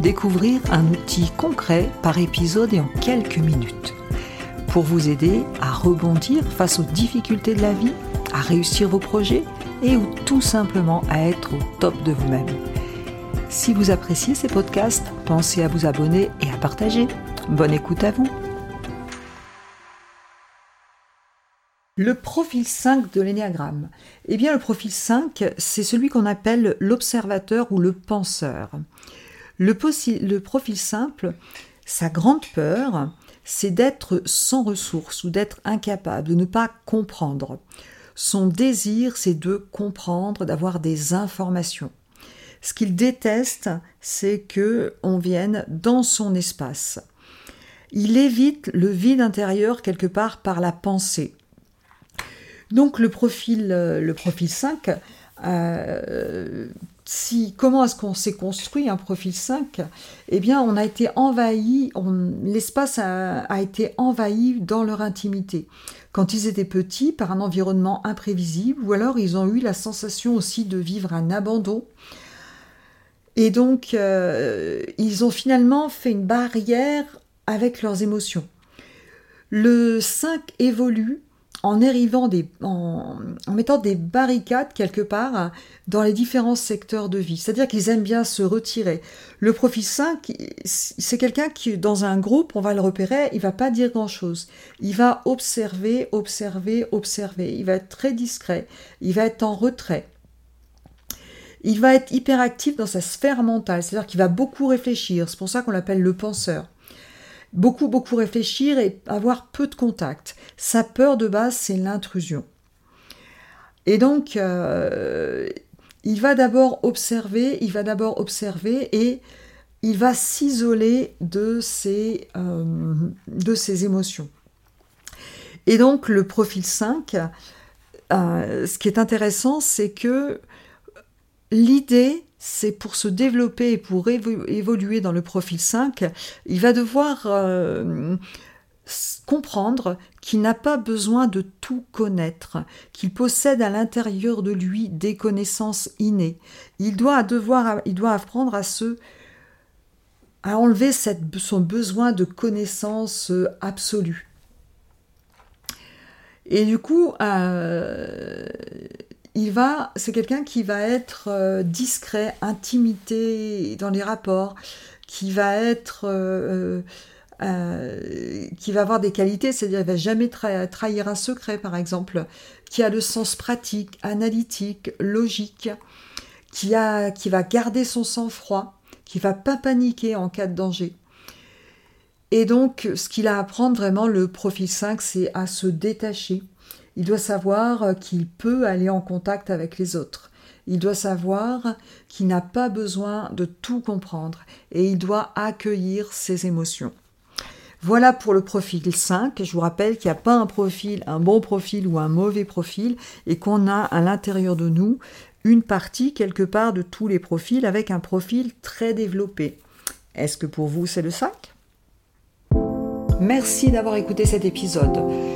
découvrir un outil concret par épisode et en quelques minutes. Pour vous aider à rebondir face aux difficultés de la vie, à réussir vos projets et ou tout simplement à être au top de vous-même. Si vous appréciez ces podcasts, pensez à vous abonner et à partager. Bonne écoute à vous. Le profil 5 de l'énéagramme. Eh bien, le profil 5, c'est celui qu'on appelle l'observateur ou le penseur. Le, profil simple, sa grande peur, c'est d'être sans ressources ou d'être incapable, de ne pas comprendre. Son désir, c'est de comprendre, d'avoir des informations. Ce qu'il déteste, c'est que on vienne dans son espace. Il évite le vide intérieur quelque part par la pensée. Donc le profil, euh, le profil 5, euh, si, comment est-ce qu'on s'est construit un profil 5 Eh bien, on a été envahi, l'espace a, été envahi dans leur intimité. Quand ils étaient petits, par un environnement imprévisible, ou alors ils ont eu la sensation aussi de vivre un abandon. Et donc, euh, ils ont finalement fait une barrière avec leurs émotions. Le 5 évolue en arrivant des, en, mettant des barricades quelque part dans les différents secteurs de vie. C'est-à-dire qu'ils aiment bien se retirer. Le profil 5, c'est quelqu'un qui, dans un groupe, on va le repérer, il va pas dire grand-chose. Il va observer, observer, observer. Il va être très discret. Il va être en retrait. Il va être hyperactif dans sa sphère mentale, c'est-à-dire qu'il va beaucoup réfléchir. C'est pour ça qu'on l'appelle le penseur beaucoup, beaucoup réfléchir et avoir peu de contact. Sa peur de base, c'est l'intrusion. Et donc, euh, il va d'abord observer, il va d'abord observer et il va s'isoler de, ses, euh, de ses émotions. Et donc, le profil 5, euh, ce qui est intéressant, c'est que l'idée, c'est pour se développer et pour évoluer dans le profil 5, il va devoir euh, comprendre qu'il n'a pas besoin de tout connaître, qu'il possède à l'intérieur de lui des connaissances innées. Il doit, devoir, apprendre à se à enlever son besoin de connaissances euh, absolues. Et du coup, euh, il va, c'est quelqu'un qui va être euh, discret, intimité dans les rapports, qui va être, euh, euh, qui va avoir des qualités, c'est-à-dire il va jamais trahir un secret, par exemple, qui a le sens pratique, analytique, logique, qui va garder son sang-froid, qui va pas paniquer en cas de danger. Et donc, ce qu'il a à apprendre vraiment, le profil 5, c'est à se détacher il doit savoir qu'il peut aller en contact avec les autres. Il doit savoir qu'il n'a pas besoin de tout comprendre et il doit accueillir ses émotions. Voilà pour le profil 5. Je vous rappelle qu'il n'y a pas un profil, un bon profil ou un mauvais profil et qu'on a à l'intérieur de nous une partie quelque part de tous les profils avec un profil très développé. Est-ce que pour vous c'est le 5 Merci d'avoir écouté cet épisode.